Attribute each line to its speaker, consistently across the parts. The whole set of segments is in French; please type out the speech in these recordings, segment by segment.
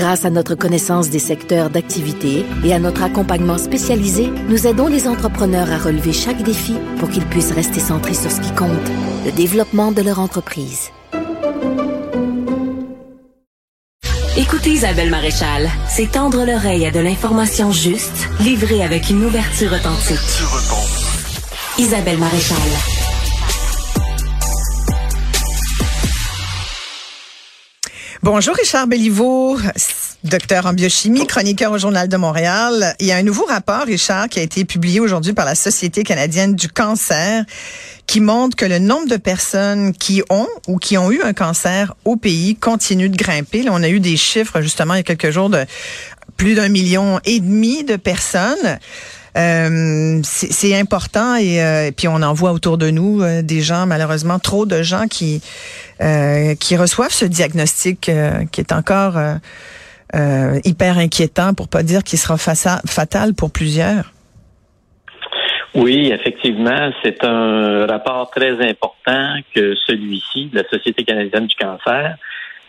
Speaker 1: Grâce à notre connaissance des secteurs d'activité et à notre accompagnement spécialisé, nous aidons les entrepreneurs à relever chaque défi pour qu'ils puissent rester centrés sur ce qui compte, le développement de leur entreprise.
Speaker 2: Écoutez Isabelle Maréchal, c'est tendre l'oreille à de l'information juste, livrée avec une ouverture authentique. Isabelle Maréchal.
Speaker 3: Bonjour Richard Belliveau, docteur en biochimie, chroniqueur au Journal de Montréal. Il y a un nouveau rapport, Richard, qui a été publié aujourd'hui par la Société canadienne du cancer qui montre que le nombre de personnes qui ont ou qui ont eu un cancer au pays continue de grimper. On a eu des chiffres justement il y a quelques jours de plus d'un million et demi de personnes. Euh, c'est important et, euh, puis on en voit autour de nous euh, des gens malheureusement trop de gens qui qui reçoivent ce diagnostic qui est encore hyper inquiétant pour pas dire qu'il sera fatal pour plusieurs.
Speaker 4: Oui, effectivement, c'est un rapport très important que celui-ci de la Société canadienne du cancer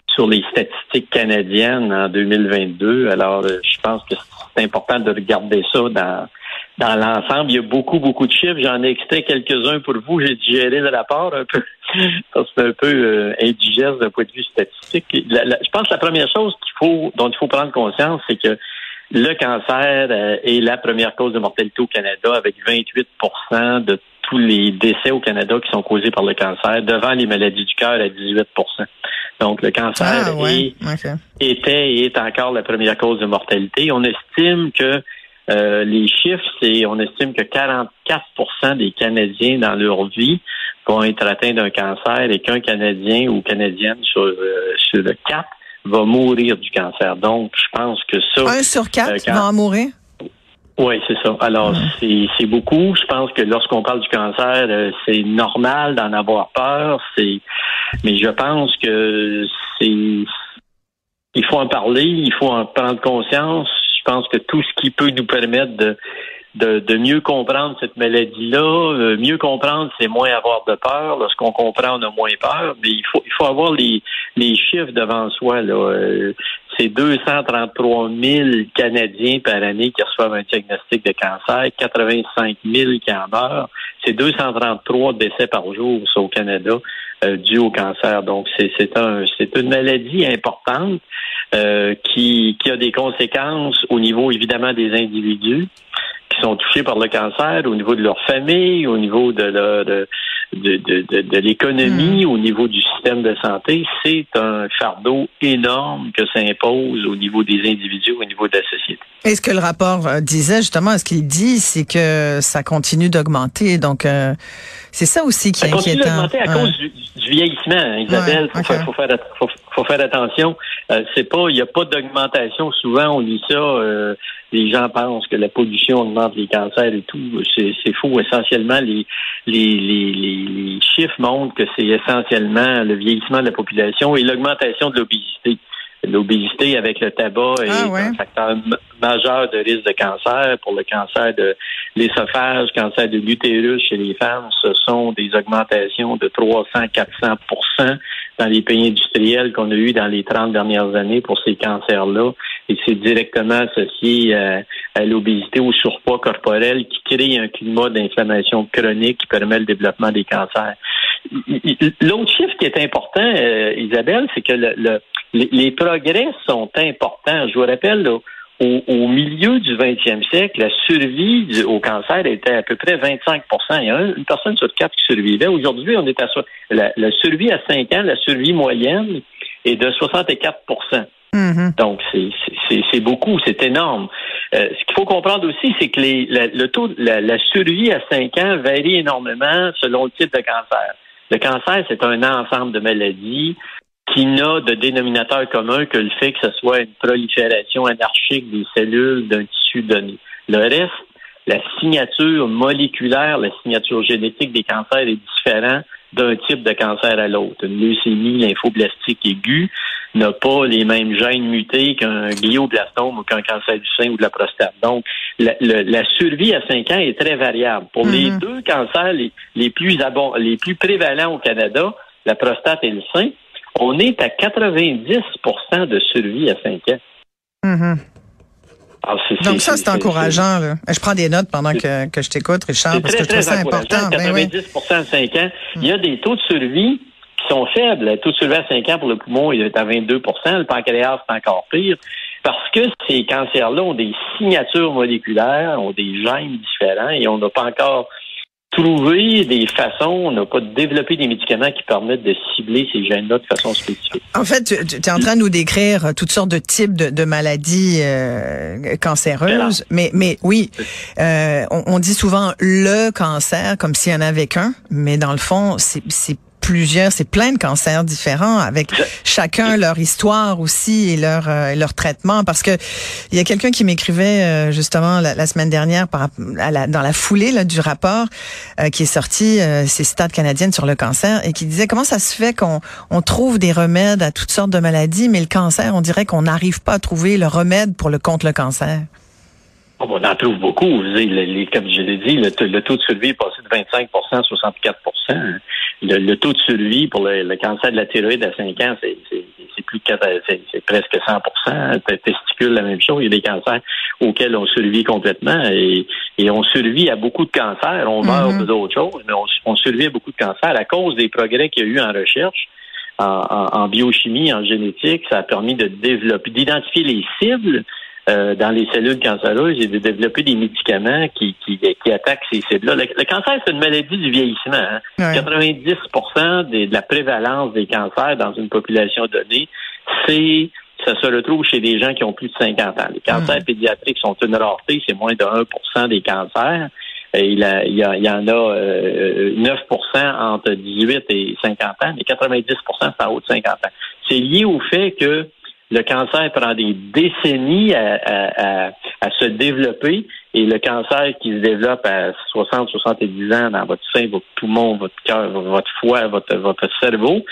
Speaker 4: sur les statistiques canadiennes en 2022. Alors, je pense que c'est important de regarder ça dans dans l'ensemble. Il y a beaucoup, beaucoup de chiffres. J'en ai extrait quelques-uns pour vous. J'ai digéré le rapport un peu. c'est un peu euh, indigeste d'un point de vue statistique. je pense que la première chose qu'il faut, dont il faut prendre conscience, c'est que le cancer euh, est la première cause de mortalité au Canada, avec 28% de tous les décès au Canada qui sont causés par le cancer, devant les maladies du cœur à 18% Donc, le cancer ah, était et est encore la première cause de mortalité. On estime que euh, les chiffres, c'est on estime que 44% des Canadiens dans leur vie vont être atteints d'un cancer et qu'un Canadien ou Canadienne sur, euh, sur le 4 va mourir du cancer. Donc, je pense que ça...
Speaker 3: Un sur quatre euh, va en mourir?
Speaker 4: Oui, c'est ça. Alors, c'est beaucoup. Je pense que lorsqu'on parle du cancer, c'est normal d'en avoir peur. C'est, mais je pense que c'est, il faut en parler, il faut en prendre conscience. Je pense que tout ce qui peut nous permettre de, de, mieux comprendre cette maladie-là, euh, mieux comprendre, c'est moins avoir de peur. Lorsqu'on comprend, on a moins peur. Mais il faut, il faut avoir les, les chiffres devant soi. Là. Euh, c'est 233 000 Canadiens par année qui reçoivent un diagnostic de cancer, 85 000 qui en meurent. C'est 233 décès par jour au Canada euh, dû au cancer. Donc, c'est, un, c'est une maladie importante. Euh, qui, qui a des conséquences au niveau évidemment des individus sont touchés par le cancer, au niveau de leur famille, au niveau de, de, de, de, de l'économie, hmm. au niveau du système de santé. C'est un fardeau énorme que ça impose au niveau des individus, au niveau de la société.
Speaker 3: Et ce que le rapport euh, disait justement, ce qu'il dit, c'est que ça continue d'augmenter. Donc, euh, c'est ça aussi qui est inquiétant. Ça continue
Speaker 4: d'augmenter à cause du, vieillissement, Isabelle. Il faut, faut, faire, faut, faire attention. Euh, c'est pas, il n'y a pas d'augmentation. Souvent, on dit ça. Euh, les gens pensent que la pollution augmente les cancers et tout. C'est faux. Essentiellement, les, les, les, les chiffres montrent que c'est essentiellement le vieillissement de la population et l'augmentation de l'obésité. L'obésité avec le tabac est ah un facteur majeur de risque de cancer. Pour le cancer de l'ésophage, cancer de l'utérus chez les femmes, ce sont des augmentations de 300-400% dans les pays industriels qu'on a eu dans les 30 dernières années pour ces cancers-là. Et c'est directement associé à, à l'obésité, au surpoids corporel qui crée un climat d'inflammation chronique qui permet le développement des cancers. L'autre chiffre qui est important, euh, Isabelle, c'est que le, les, progrès sont importants. Je vous rappelle, au, milieu du 20e siècle, la survie au cancer était à peu près 25% Il y a une personne sur quatre qui survivait. Aujourd'hui, on est à la, la survie à 5 ans, la survie moyenne est de 64 mm-hmm. Donc, c'est beaucoup, c'est énorme. Euh, ce qu'il faut comprendre aussi, c'est que les, le taux, la, la, survie à 5 ans varie énormément selon le type de cancer. Le cancer, c'est un ensemble de maladies qui n'a de dénominateur commun que le fait que ce soit une prolifération anarchique des cellules d'un tissu donné. Le reste, la signature moléculaire, la signature génétique des cancers est différente d'un type de cancer à l'autre. Une leucémie lymphoblastique aiguë n'a pas les mêmes gènes mutés qu'un glioblastome ou qu'un cancer du sein ou de la prostate. Donc, la, survie à 5 ans est très variable. Pour les mhm. deux cancers les, plus les plus prévalents au Canada, la prostate et le sein, on est à 90% de survie à 5 ans.
Speaker 3: Mhm. Ah, Donc ça, c'est encourageant. Là. Je prends des notes pendant que, que je t'écoute, Richard, parce que je trouve ça important.
Speaker 4: 90% ben à 5 ans. Il y a des taux de survie qui sont faibles. Le taux de survie à 5 ans pour le poumon, il est à 22% Le pancréas, c'est encore pire. Parce que ces cancers-là ont des signatures moléculaires, ont des gènes différents et on n'a pas encore trouver des façons, on n'a pas développé des médicaments qui permettent de cibler ces gènes-là de façon spécifique.
Speaker 3: En fait, tu, es en train de nous décrire toutes sortes de types de, maladies euh, cancéreuses, mais mais oui, euh, on, on, dit souvent le cancer comme s'il y en avait qu'un, mais dans le fond, c'est plusieurs, c'est plein de cancers différents avec chacun leur histoire aussi et leur euh, leur traitement. Parce que il y a quelqu'un qui m'écrivait euh, justement la, semaine dernière par, dans la foulée là, du rapport euh, qui est sorti, ces stades canadiennes sur le cancer, et qui disait comment ça se fait qu'on on trouve des remèdes à toutes sortes de maladies, mais le cancer, on dirait qu'on n'arrive pas à trouver le remède pour le contre le cancer?
Speaker 4: Oh, on en trouve beaucoup. Les, comme je l'ai dit, le, taux de survie est passé de 25% à 64% le, taux de survie pour le, cancer de la thyroïde à 5 ans, c'est plus c'est presque 100% Testicule, la même chose. Il y a des cancers auxquels on survit complètement et, on survit à beaucoup de cancers. On meurt mm-hmm. d'autres choses, mais on, survit à beaucoup de cancers à cause des progrès qu'il y a eu en recherche. en, biochimie, en génétique, ça a permis de développer, d'identifier les cibles euh, dans les cellules cancéreuses et de développer des médicaments qui, qui, qui attaquent ces cellules-là. Le, cancer, c'est une maladie du vieillissement. Hein. 90% de la prévalence des cancers dans une population donnée, c'est ça se retrouve chez des gens qui ont plus de 50 ans. Les cancers pédiatriques sont une rareté, c'est moins de 1% des cancers. Et il, il, y, il y en a euh, 9% entre 18 et 50 ans, mais 90 c'est en haut de 50 ans. C'est lié au fait que le cancer prend des décennies à, se développer et le cancer qui se développe à 60, 70 ans dans votre sein, votre poumon, votre cœur, votre foie, votre, votre cerveau,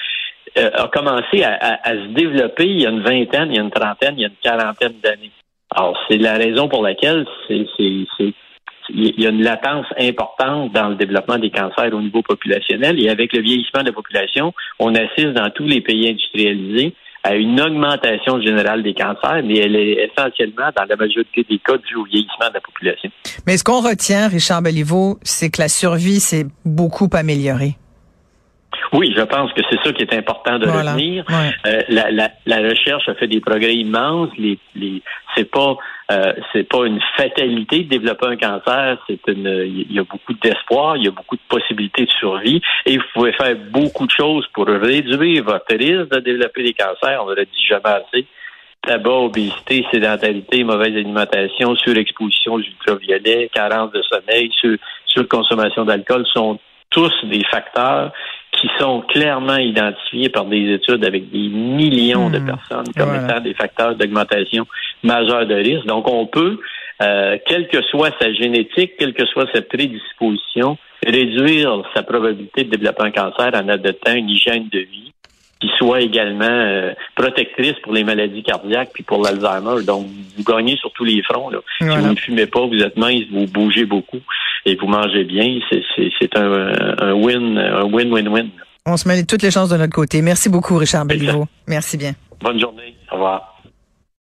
Speaker 4: euh, a commencé à, se développer il y a une vingtaine, il y a une trentaine, il y a une quarantaine d'années. Alors, c'est la raison pour laquelle c'est, c'est, il y a une latence importante dans le développement des cancers au niveau populationnel et avec le vieillissement de la population, on assiste dans tous les pays industrialisés à une augmentation générale des cancers, mais elle est essentiellement, dans la majorité des cas, due au vieillissement de la population.
Speaker 3: Mais ce qu'on retient, Richard Belliveau, c'est que la survie s'est beaucoup améliorée.
Speaker 4: Oui, je pense que c'est ça qui est important de retenir. Euh, la, la, la, recherche a fait des progrès immenses. Les, les, c'est pas euh, c'est pas une fatalité de développer un cancer. C'est une il y a beaucoup d'espoir, il y a beaucoup de possibilités de survie et vous pouvez faire beaucoup de choses pour réduire votre risque de développer des cancers. On l'a dit jamais assez. Tabac, obésité, sédentarité, mauvaise alimentation, surexposition aux ultraviolets, carence de sommeil, sur, surconsommation d'alcool sont tous des facteurs qui sont clairement identifiés par des études avec des millions de hmm. personnes comme étant des facteurs d'augmentation majeure de risque. Donc, on peut, euh, quelle que soit sa génétique, quelle que soit sa prédisposition, réduire sa probabilité de développer un cancer en adoptant une hygiène de vie qui soit également euh, protectrice pour les maladies cardiaques puis pour l'Alzheimer. Donc, vous gagnez sur tous les fronts. Là. Si vous ne fumez pas, vous êtes mince, vous bougez beaucoup et vous mangez bien, c'est un, win, un win-win-win.
Speaker 3: On se met toutes les chances de notre côté. Merci beaucoup, Richard Belliveau. Merci bien.
Speaker 4: Bonne journée. Au revoir.